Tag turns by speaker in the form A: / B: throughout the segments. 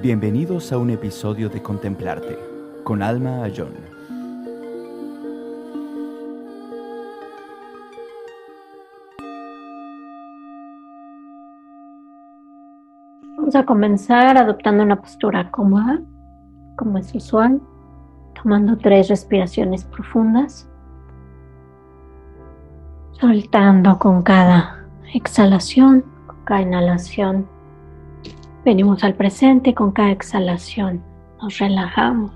A: Bienvenidos a un episodio de Contemplarte con Alma Ayón.
B: Vamos a comenzar adoptando una postura cómoda, como es usual, tomando tres respiraciones profundas, soltando con cada exhalación, con cada inhalación Venimos al presente con cada exhalación. Nos relajamos.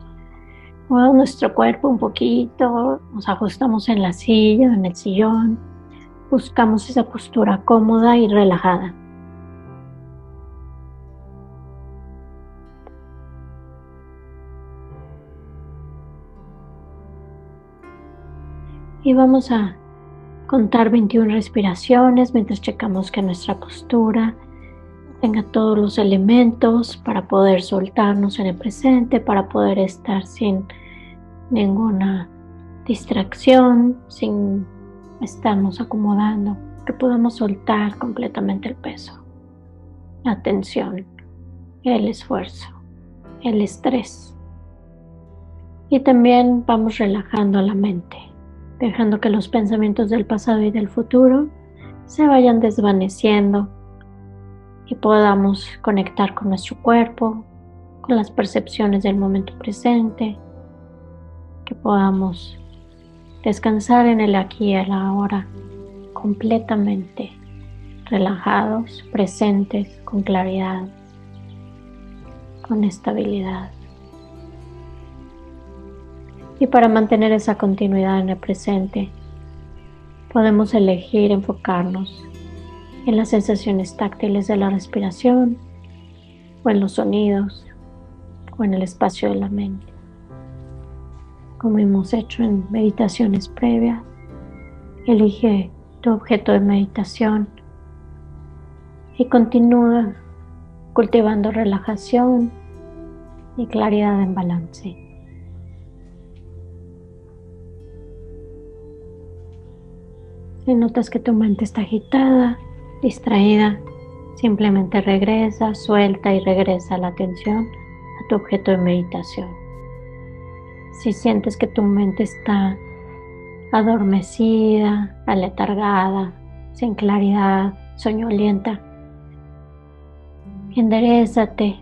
B: Movemos nuestro cuerpo un poquito, nos ajustamos en la silla, en el sillón. Buscamos esa postura cómoda y relajada. Y vamos a contar 21 respiraciones mientras checamos que nuestra postura tenga todos los elementos para poder soltarnos en el presente, para poder estar sin ninguna distracción, sin estarnos acomodando, que podamos soltar completamente el peso, la tensión, el esfuerzo, el estrés. Y también vamos relajando la mente, dejando que los pensamientos del pasado y del futuro se vayan desvaneciendo y podamos conectar con nuestro cuerpo, con las percepciones del momento presente, que podamos descansar en el aquí y el ahora completamente relajados, presentes, con claridad, con estabilidad. Y para mantener esa continuidad en el presente, podemos elegir enfocarnos en las sensaciones táctiles de la respiración o en los sonidos o en el espacio de la mente. Como hemos hecho en meditaciones previas, elige tu objeto de meditación y continúa cultivando relajación y claridad en balance. Si notas que tu mente está agitada, distraída, simplemente regresa, suelta y regresa la atención a tu objeto de meditación. Si sientes que tu mente está adormecida, aletargada, sin claridad, soñolienta, enderezate,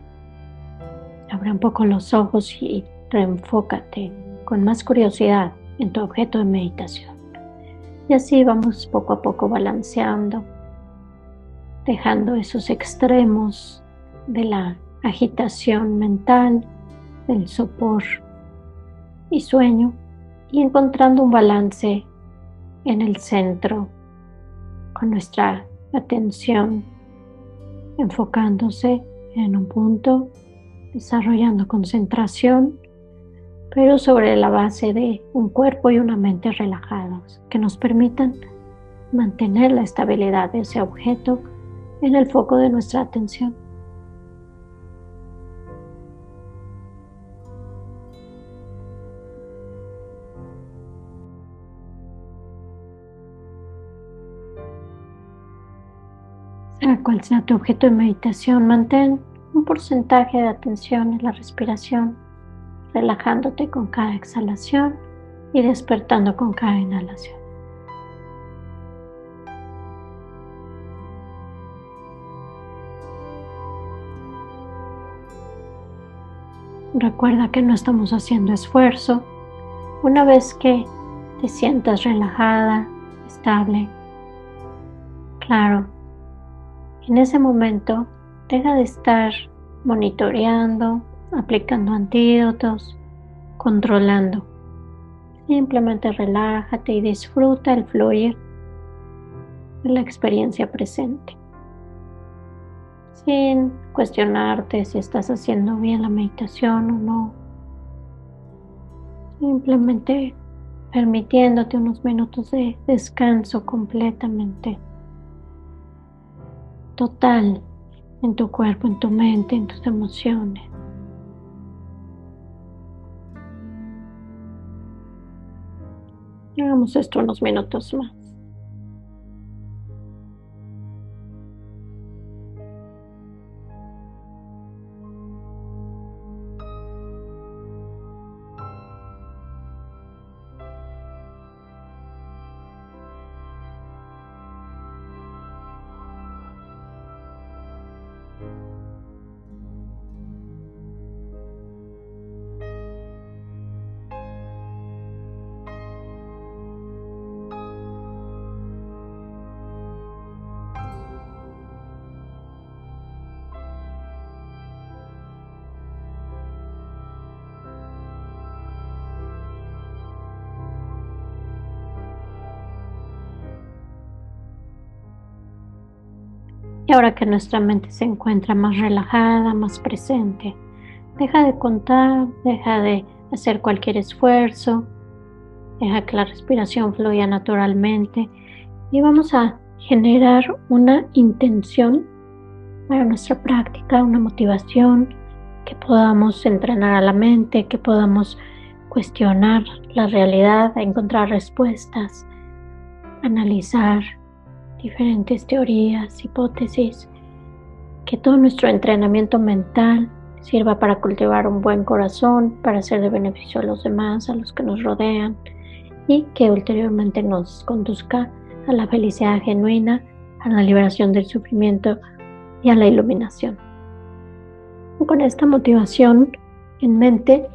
B: abre un poco los ojos y reenfócate con más curiosidad en tu objeto de meditación. Y así vamos poco a poco balanceando dejando esos extremos de la agitación mental, del sopor y sueño y encontrando un balance en el centro con nuestra atención enfocándose en un punto, desarrollando concentración, pero sobre la base de un cuerpo y una mente relajados que nos permitan mantener la estabilidad de ese objeto en el foco de nuestra atención. Sea cual sea tu objeto de meditación, mantén un porcentaje de atención en la respiración, relajándote con cada exhalación y despertando con cada inhalación. Recuerda que no estamos haciendo esfuerzo. Una vez que te sientas relajada, estable, claro, en ese momento deja de estar monitoreando, aplicando antídotos, controlando. Simplemente relájate y disfruta el fluir de la experiencia presente sin cuestionarte si estás haciendo bien la meditación o no. Simplemente permitiéndote unos minutos de descanso completamente total en tu cuerpo, en tu mente, en tus emociones. Hagamos esto unos minutos más. Y ahora que nuestra mente se encuentra más relajada, más presente, deja de contar, deja de hacer cualquier esfuerzo, deja que la respiración fluya naturalmente y vamos a generar una intención para nuestra práctica, una motivación, que podamos entrenar a la mente, que podamos cuestionar la realidad, encontrar respuestas, analizar diferentes teorías, hipótesis, que todo nuestro entrenamiento mental sirva para cultivar un buen corazón, para ser de beneficio a los demás, a los que nos rodean y que ulteriormente nos conduzca a la felicidad genuina, a la liberación del sufrimiento y a la iluminación. Con esta motivación en mente,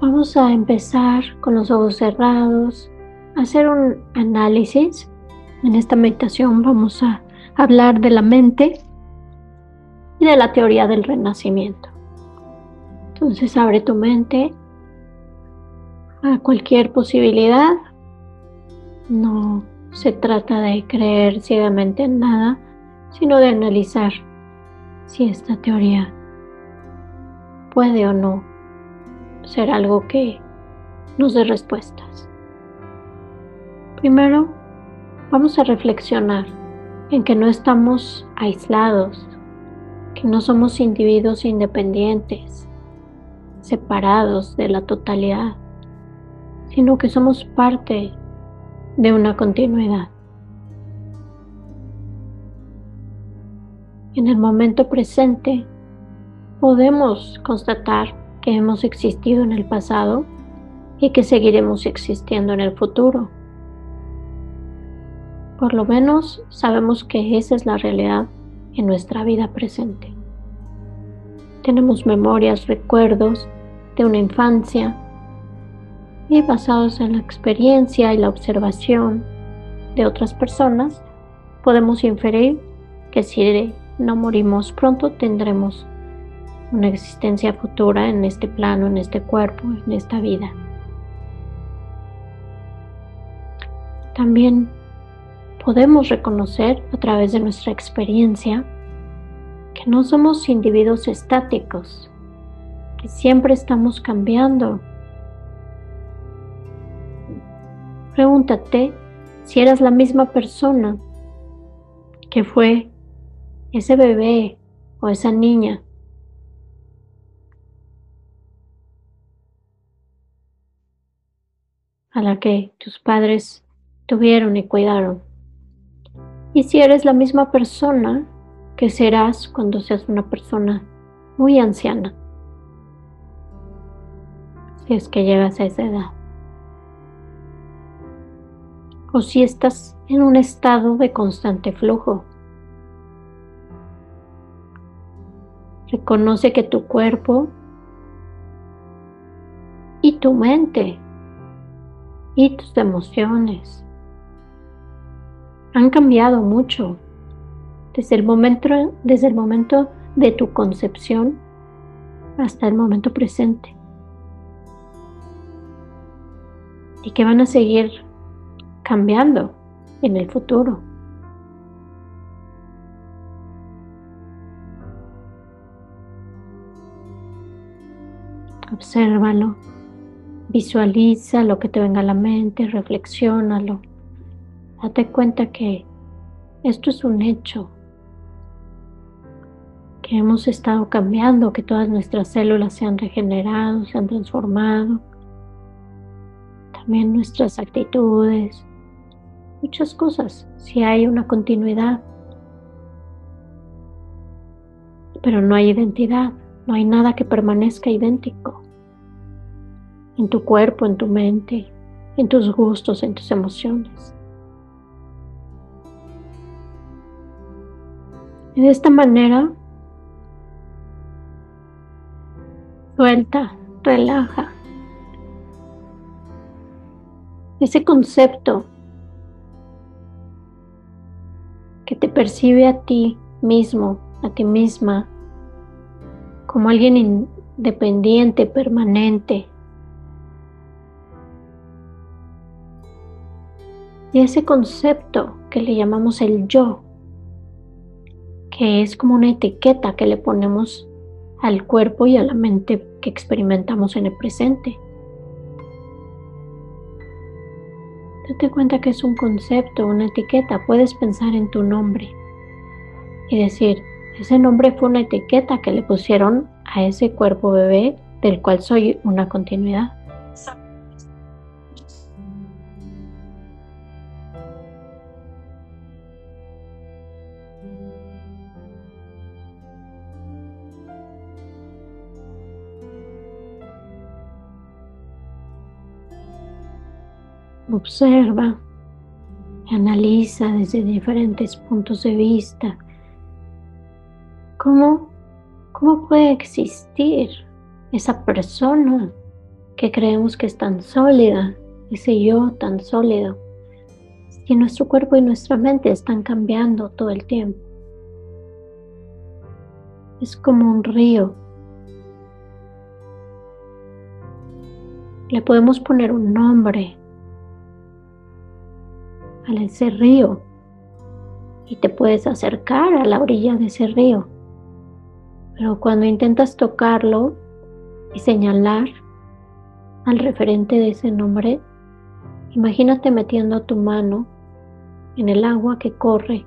B: vamos a empezar con los ojos cerrados, a hacer un análisis. En esta meditación vamos a hablar de la mente y de la teoría del renacimiento. Entonces abre tu mente a cualquier posibilidad. No se trata de creer ciegamente en nada, sino de analizar si esta teoría puede o no ser algo que nos dé respuestas. Primero, vamos a reflexionar en que no estamos aislados, que no somos individuos independientes, separados de la totalidad, sino que somos parte de una continuidad. En el momento presente podemos constatar que hemos existido en el pasado y que seguiremos existiendo en el futuro. Por lo menos sabemos que esa es la realidad en nuestra vida presente. Tenemos memorias, recuerdos de una infancia y basados en la experiencia y la observación de otras personas, podemos inferir que si no morimos pronto tendremos una existencia futura en este plano, en este cuerpo, en esta vida. También podemos reconocer a través de nuestra experiencia que no somos individuos estáticos, que siempre estamos cambiando. Pregúntate si eras la misma persona que fue ese bebé o esa niña a la que tus padres tuvieron y cuidaron y si eres la misma persona que serás cuando seas una persona muy anciana, si es que llegas a esa edad. O si estás en un estado de constante flujo. Reconoce que tu cuerpo y tu mente y tus emociones han cambiado mucho desde el momento, desde el momento de tu concepción hasta el momento presente. Y que van a seguir cambiando en el futuro. Obsérvalo, visualiza lo que te venga a la mente, reflexiónalo. Date cuenta que esto es un hecho, que hemos estado cambiando, que todas nuestras células se han regenerado, se han transformado, también nuestras actitudes, muchas cosas, si hay una continuidad, pero no hay identidad, no hay nada que permanezca idéntico en tu cuerpo, en tu mente, en tus gustos, en tus emociones. Y de esta manera, suelta, relaja. Ese concepto que te percibe a ti mismo, a ti misma, como alguien independiente, permanente. Y ese concepto que le llamamos el yo, que es como una etiqueta que le ponemos al cuerpo y a la mente que experimentamos en el presente. Date cuenta que es un concepto, una etiqueta. Puedes pensar en tu nombre y decir, ese nombre fue una etiqueta que le pusieron a ese cuerpo bebé del cual soy una continuidad. Observa, analiza desde diferentes puntos de vista cómo, cómo puede existir esa persona que creemos que es tan sólida, ese yo tan sólido, si nuestro cuerpo y nuestra mente están cambiando todo el tiempo. Es como un río. Le podemos poner un nombre a ese río y te puedes acercar a la orilla de ese río. Pero cuando intentas tocarlo y señalar al referente de ese nombre, imagínate metiendo tu mano en el agua que corre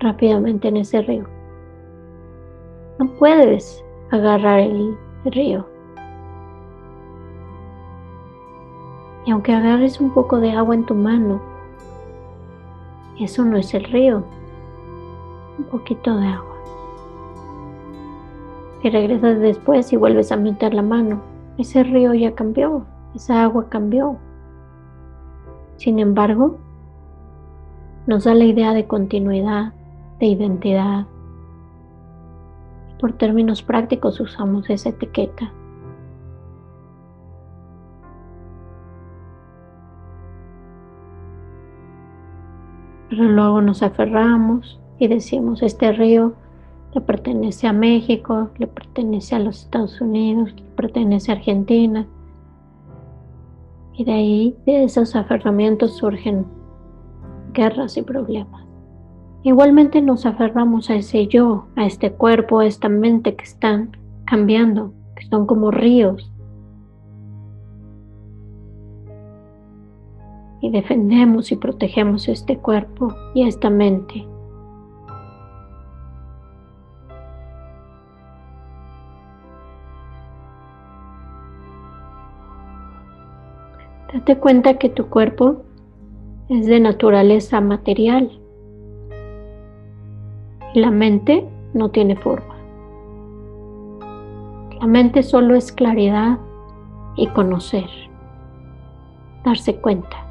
B: rápidamente en ese río. No puedes agarrar el río. Y aunque agarres un poco de agua en tu mano, eso no es el río. Un poquito de agua. Si regresas después y vuelves a meter la mano, ese río ya cambió, esa agua cambió. Sin embargo, nos da la idea de continuidad, de identidad. Por términos prácticos usamos esa etiqueta. Pero luego nos aferramos y decimos, este río le pertenece a México, le pertenece a los Estados Unidos, le pertenece a Argentina. Y de ahí, de esos aferramientos surgen guerras y problemas. Igualmente nos aferramos a ese yo, a este cuerpo, a esta mente que están cambiando, que son como ríos y defendemos y protegemos este cuerpo y esta mente. Date cuenta que tu cuerpo es de naturaleza material y la mente no tiene forma. La mente solo es claridad y conocer, darse cuenta.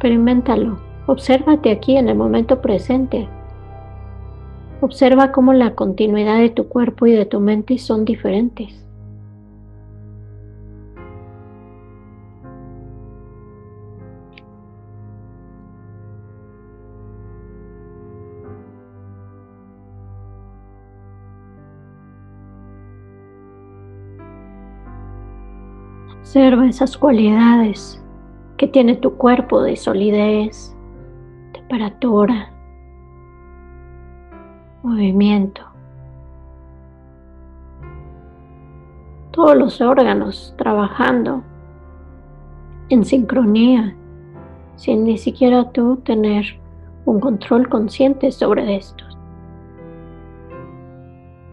B: Experimentalo. Obsérvate aquí en el momento presente. Observa cómo la continuidad de tu cuerpo y de tu mente son diferentes. Observa esas cualidades que tiene tu cuerpo de solidez, temperatura, movimiento. Todos los órganos trabajando en sincronía, sin ni siquiera tú tener un control consciente sobre estos.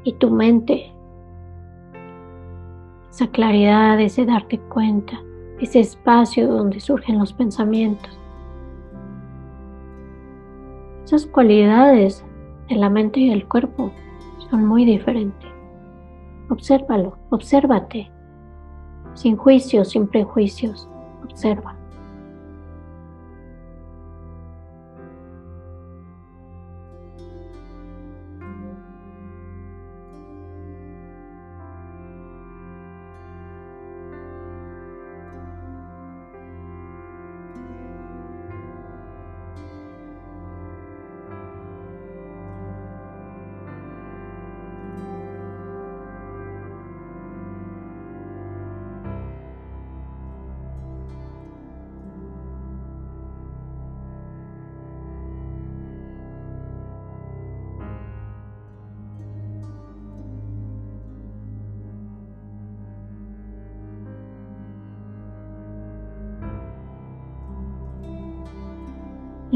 B: Y tu mente, esa claridad, ese darte cuenta ese espacio donde surgen los pensamientos. Esas cualidades de la mente y el cuerpo son muy diferentes. Obsérvalo, obsérvate, sin juicios, sin prejuicios, observa.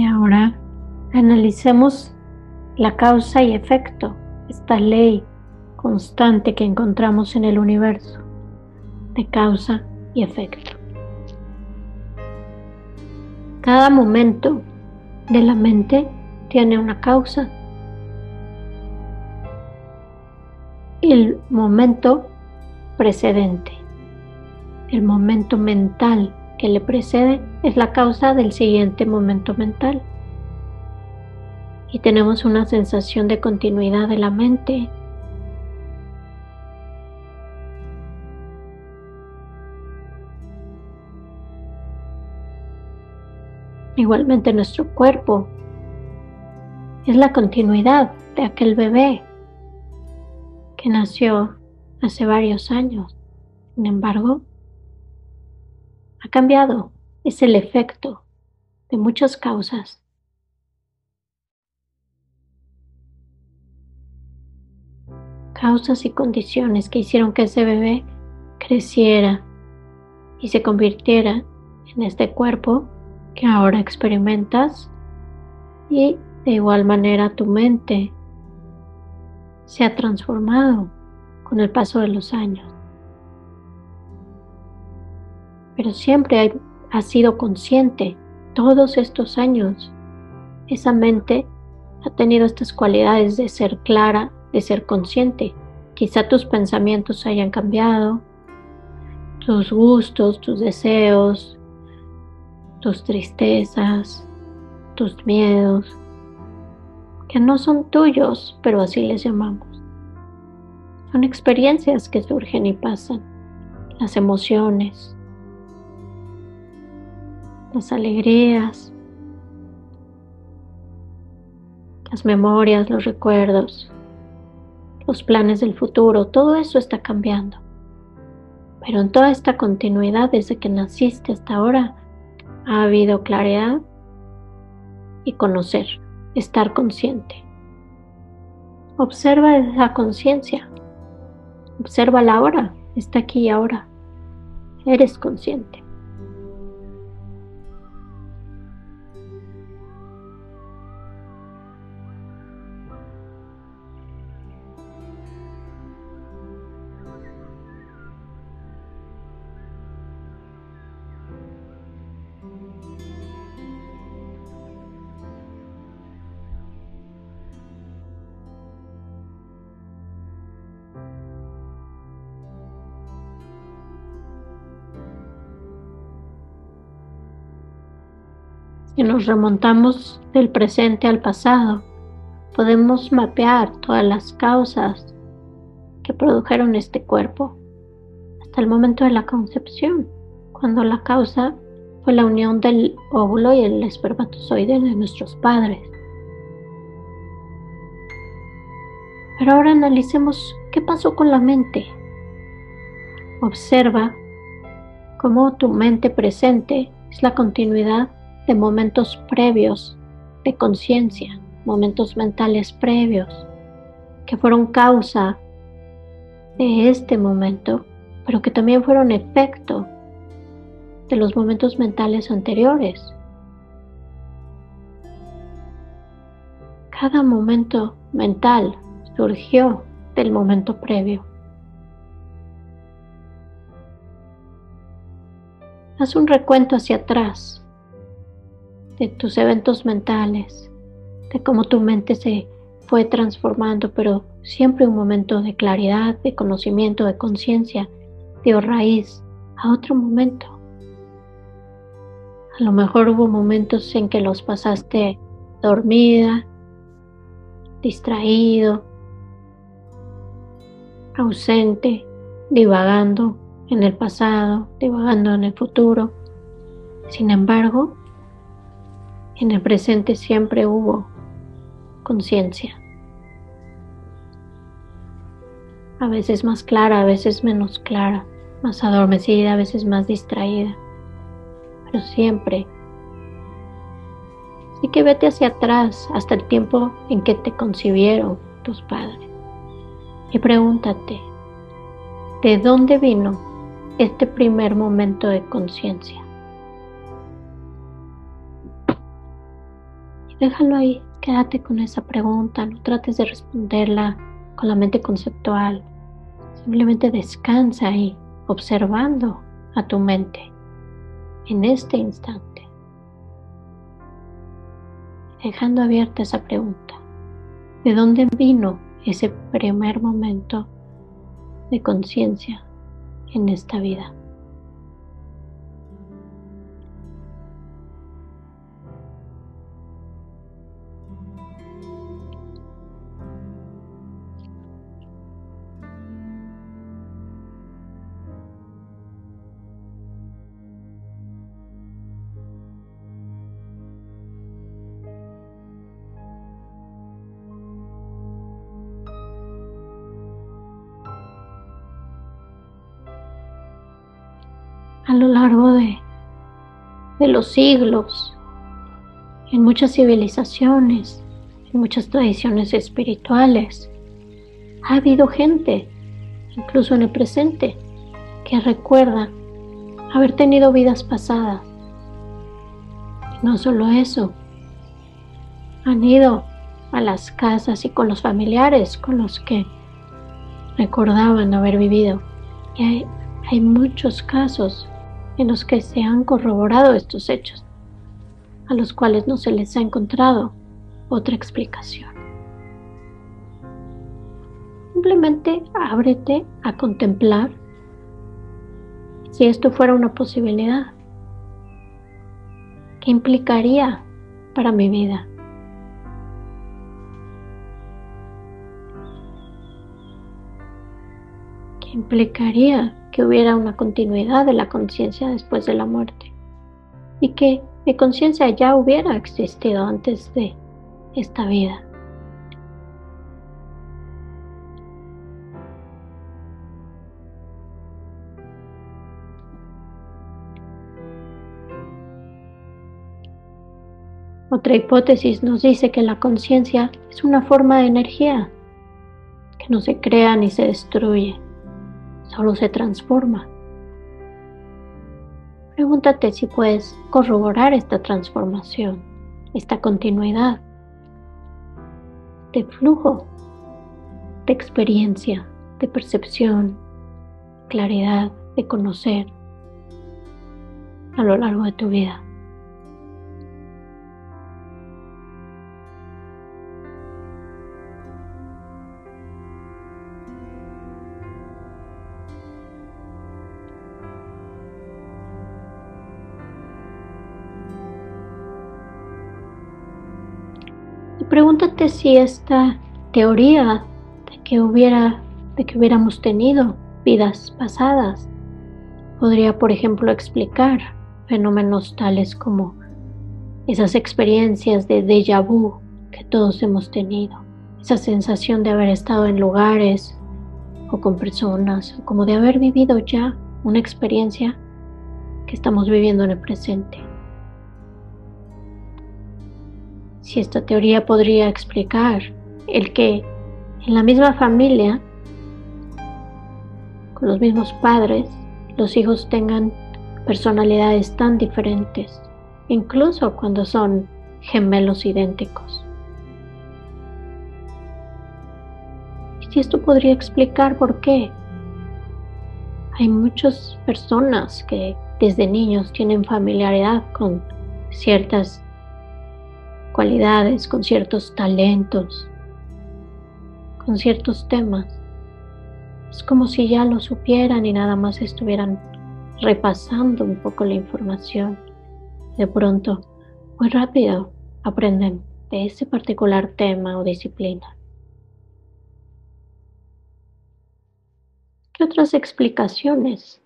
B: Y ahora analicemos la causa y efecto, esta ley constante que encontramos en el universo de causa y efecto. Cada momento de la mente tiene una causa. El momento precedente, el momento mental que le precede es la causa del siguiente momento mental. Y tenemos una sensación de continuidad de la mente Igualmente nuestro cuerpo es la continuidad de aquel bebé que nació hace varios años. Sin embargo, ha cambiado. Es el efecto de muchas causas. Causas y condiciones que hicieron que ese bebé creciera y se convirtiera en este cuerpo que ahora experimentas y de igual manera tu mente se ha transformado con el paso de los años. Pero siempre has sido consciente todos estos años. Esa mente ha tenido estas cualidades de ser clara, de ser consciente. Quizá tus pensamientos hayan cambiado, tus gustos, tus deseos, tus tristezas, tus miedos, que no son tuyos, pero así les llamamos. Son experiencias que surgen y pasan, las emociones, las alegrías, las memorias, los recuerdos, los planes del futuro, todo eso está cambiando. Pero en toda esta continuidad desde que naciste hasta ahora, ha habido claridad y conocer, estar consciente. Observa esa conciencia. Observa la hora, está aquí y ahora. Eres consciente. Nos remontamos del presente al pasado, podemos mapear todas las causas que produjeron este cuerpo hasta el momento de la concepción, cuando la causa fue la unión del óvulo y el espermatozoide de nuestros padres. Pero ahora analicemos qué pasó con la mente. Observa cómo tu mente presente es la continuidad de momentos previos de conciencia, momentos mentales previos, que fueron causa de este momento, pero que también fueron efecto de los momentos mentales anteriores. Cada momento mental surgió del momento previo. Haz un recuento hacia atrás de tus eventos mentales, de cómo tu mente se fue transformando, pero siempre un momento de claridad, de conocimiento, de conciencia, dio raíz a otro momento. A lo mejor hubo momentos en que los pasaste dormida, distraído, ausente, divagando en el pasado, divagando en el futuro. Sin embargo, en el presente siempre hubo conciencia. A veces más clara, a veces menos clara, más adormecida, a veces más distraída, pero siempre. Así que vete hacia atrás hasta el tiempo en que te concibieron tus padres y pregúntate, ¿de dónde vino este primer momento de conciencia? Déjalo ahí, quédate con esa pregunta, no trates de responderla con la mente conceptual. Simplemente descansa ahí, observando a tu mente en este instante, dejando abierta esa pregunta. ¿De dónde vino ese primer momento de conciencia en esta vida? De los siglos, en muchas civilizaciones, en muchas tradiciones espirituales, ha habido gente, incluso en el presente, que recuerda haber tenido vidas pasadas. No solo eso, han ido a las casas y con los familiares con los que recordaban haber vivido. Y hay muchos casos en los que se han corroborado estos hechos, a los cuales no se les ha encontrado otra explicación. Simplemente ábrete a contemplar si esto fuera una posibilidad. ¿Qué implicaría para mi vida? ¿Qué implicaría que hubiera una continuidad de la conciencia después de la muerte y que mi conciencia ya hubiera existido antes de esta vida. Otra hipótesis nos dice que la conciencia es una forma de energía que no se crea ni se destruye, solo se transforma. Pregúntate si puedes corroborar esta transformación, esta continuidad de flujo, de experiencia, de percepción, claridad, de conocer a lo largo de tu vida. Si esta teoría de que hubiera, de que hubiéramos tenido vidas pasadas podría, por ejemplo, explicar fenómenos tales como esas experiencias de déjà vu que todos hemos tenido, esa sensación de haber estado en lugares o con personas, o como de haber vivido ya una experiencia que estamos viviendo en el presente. Si esta teoría podría explicar el que en la misma familia, con los mismos padres, los hijos tengan personalidades tan diferentes, incluso cuando son gemelos idénticos. Y si esto podría explicar por qué hay muchas personas que desde niños tienen familiaridad con ciertas cualidades, con ciertos talentos, con ciertos temas. Es como si ya lo supieran y nada más estuvieran repasando un poco la información. De pronto, muy rápido, aprenden de ese particular tema o disciplina. ¿Qué otras explicaciones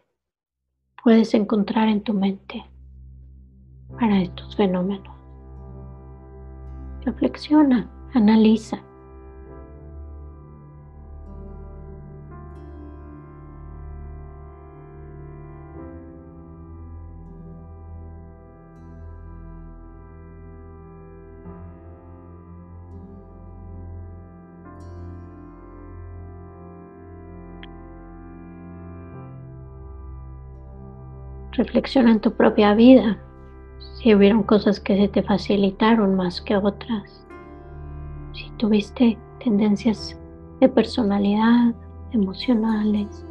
B: puedes encontrar en tu mente para estos fenómenos? Reflexiona, analiza. Reflexiona en tu propia vida, si hubieron cosas que se te facilitaron más que otras, si tuviste tendencias de personalidad, emocionales,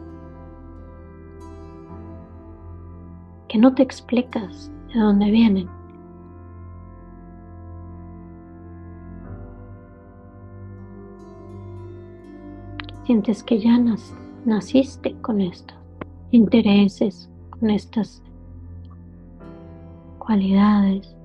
B: que no te explicas de dónde vienen. Sientes que ya naciste con estos intereses, con estas cualidades.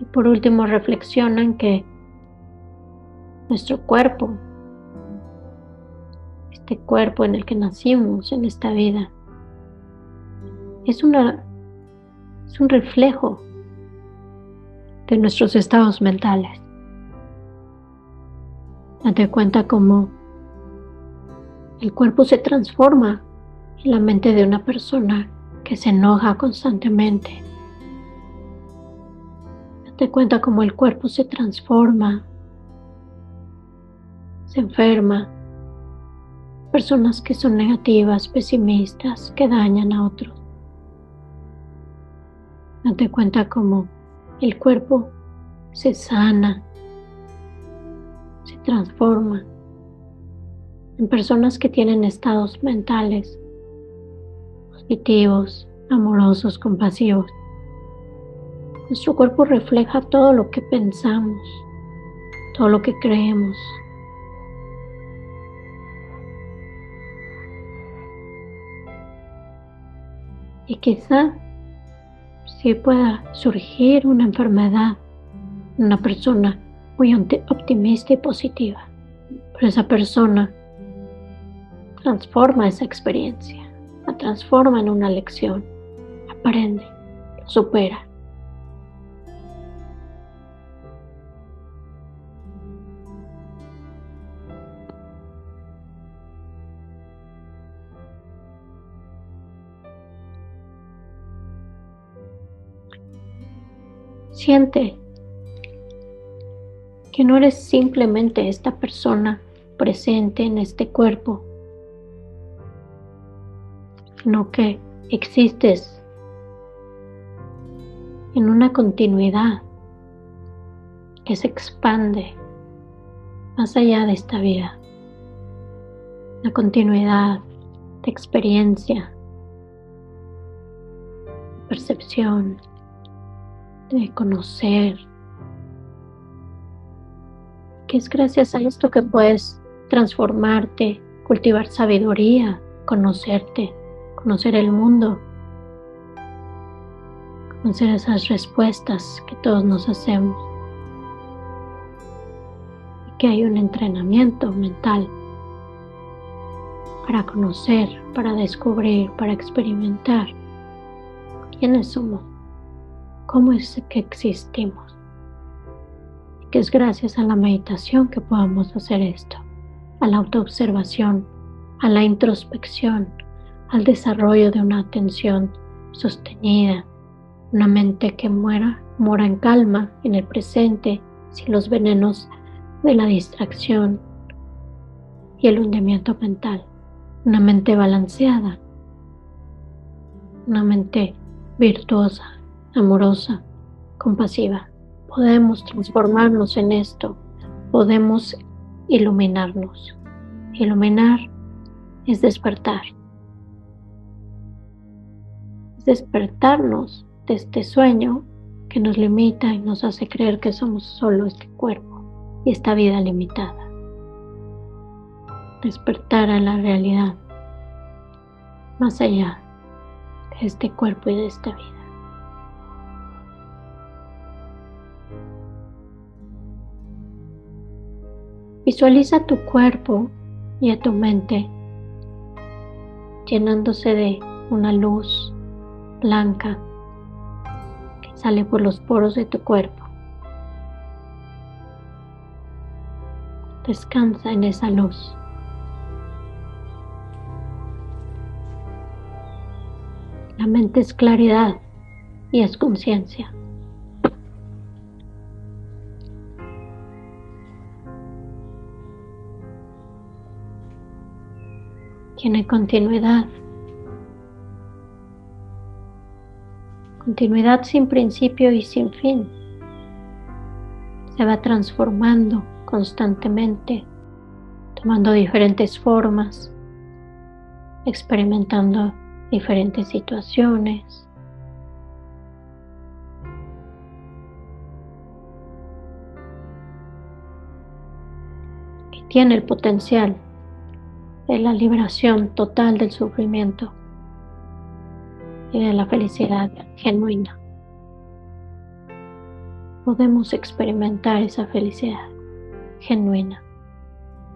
B: Y por último reflexionan que nuestro cuerpo, este cuerpo en el que nacimos en esta vida, es, una, es un reflejo de nuestros estados mentales. Date cuenta cómo el cuerpo se transforma en la mente de una persona que se enoja constantemente. Date cuenta cómo el cuerpo se transforma, se enferma. Personas que son negativas, pesimistas, que dañan a otros. Date cuenta cómo el cuerpo se sana, transforma en personas que tienen estados mentales positivos, amorosos, compasivos. Nuestro cuerpo refleja todo lo que pensamos, todo lo que creemos. Y quizá si pueda surgir una enfermedad, una persona muy optimista y positiva. Pero esa persona transforma esa experiencia, la transforma en una lección, aprende, supera. Siente que no eres simplemente esta persona presente en este cuerpo, sino que existes en una continuidad que se expande más allá de esta vida, una continuidad de experiencia, percepción, de conocer, que es gracias a esto que puedes transformarte, cultivar sabiduría, conocerte, conocer el mundo, conocer esas respuestas que todos nos hacemos. Y que hay un entrenamiento mental para conocer, para descubrir, para experimentar quiénes somos, cómo es que existimos es gracias a la meditación que podamos hacer esto, a la autoobservación, a la introspección, al desarrollo de una atención sostenida, una mente que muera, mora en calma en el presente, sin los venenos de la distracción y el hundimiento mental, una mente balanceada, una mente virtuosa, amorosa, compasiva podemos transformarnos en esto, podemos iluminarnos. Iluminar es despertar. Es despertarnos de este sueño que nos limita y nos hace creer que somos solo este cuerpo y esta vida limitada. Despertar a la realidad más allá de este cuerpo y de esta vida. Visualiza tu cuerpo y a tu mente llenándose de una luz blanca que sale por los poros de tu cuerpo. Descansa en esa luz. La mente es claridad y es conciencia. Tiene continuidad. Continuidad sin principio y sin fin. Se va transformando constantemente, tomando diferentes formas, experimentando diferentes situaciones. tiene el potencial de la liberación total del sufrimiento y de la felicidad genuina. Podemos experimentar esa felicidad genuina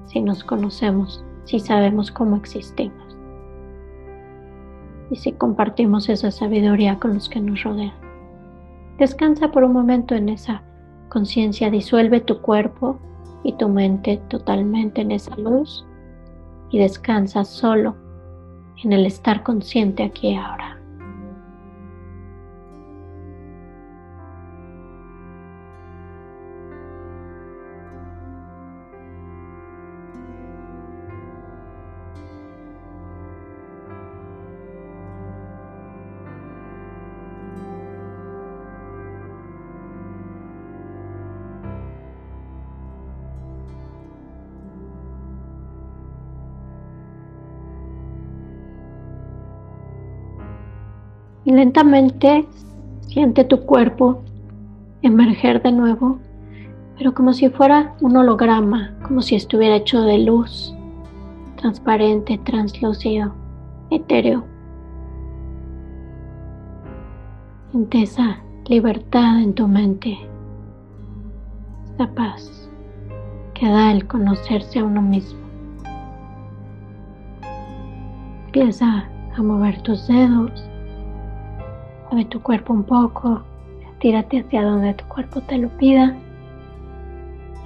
B: si nos conocemos, si sabemos cómo existimos y si compartimos esa sabiduría con los que nos rodean. Descansa por un momento en esa conciencia, disuelve tu cuerpo y tu mente totalmente en esa luz y descansa solo en el estar consciente aquí y ahora. Lentamente siente tu cuerpo emerger de nuevo, pero como si fuera un holograma, como si estuviera hecho de luz, transparente, translúcido, etéreo. Siente esa libertad en tu mente, esa paz que da el conocerse a uno mismo. Empieza a mover tus dedos Mueve tu cuerpo un poco, tírate hacia donde tu cuerpo te lo pida.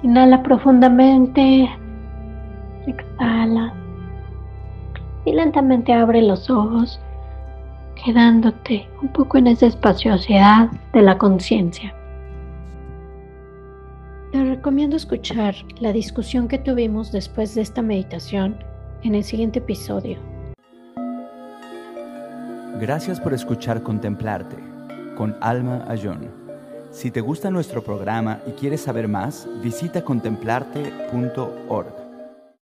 B: Inhala profundamente, exhala y lentamente abre los ojos, quedándote un poco en esa espaciosidad de la conciencia. Te recomiendo escuchar la discusión que tuvimos después de esta meditación en el siguiente episodio.
A: Gracias por escuchar Contemplarte con Alma Ayón. Si te gusta nuestro programa y quieres saber más, visita contemplarte.org.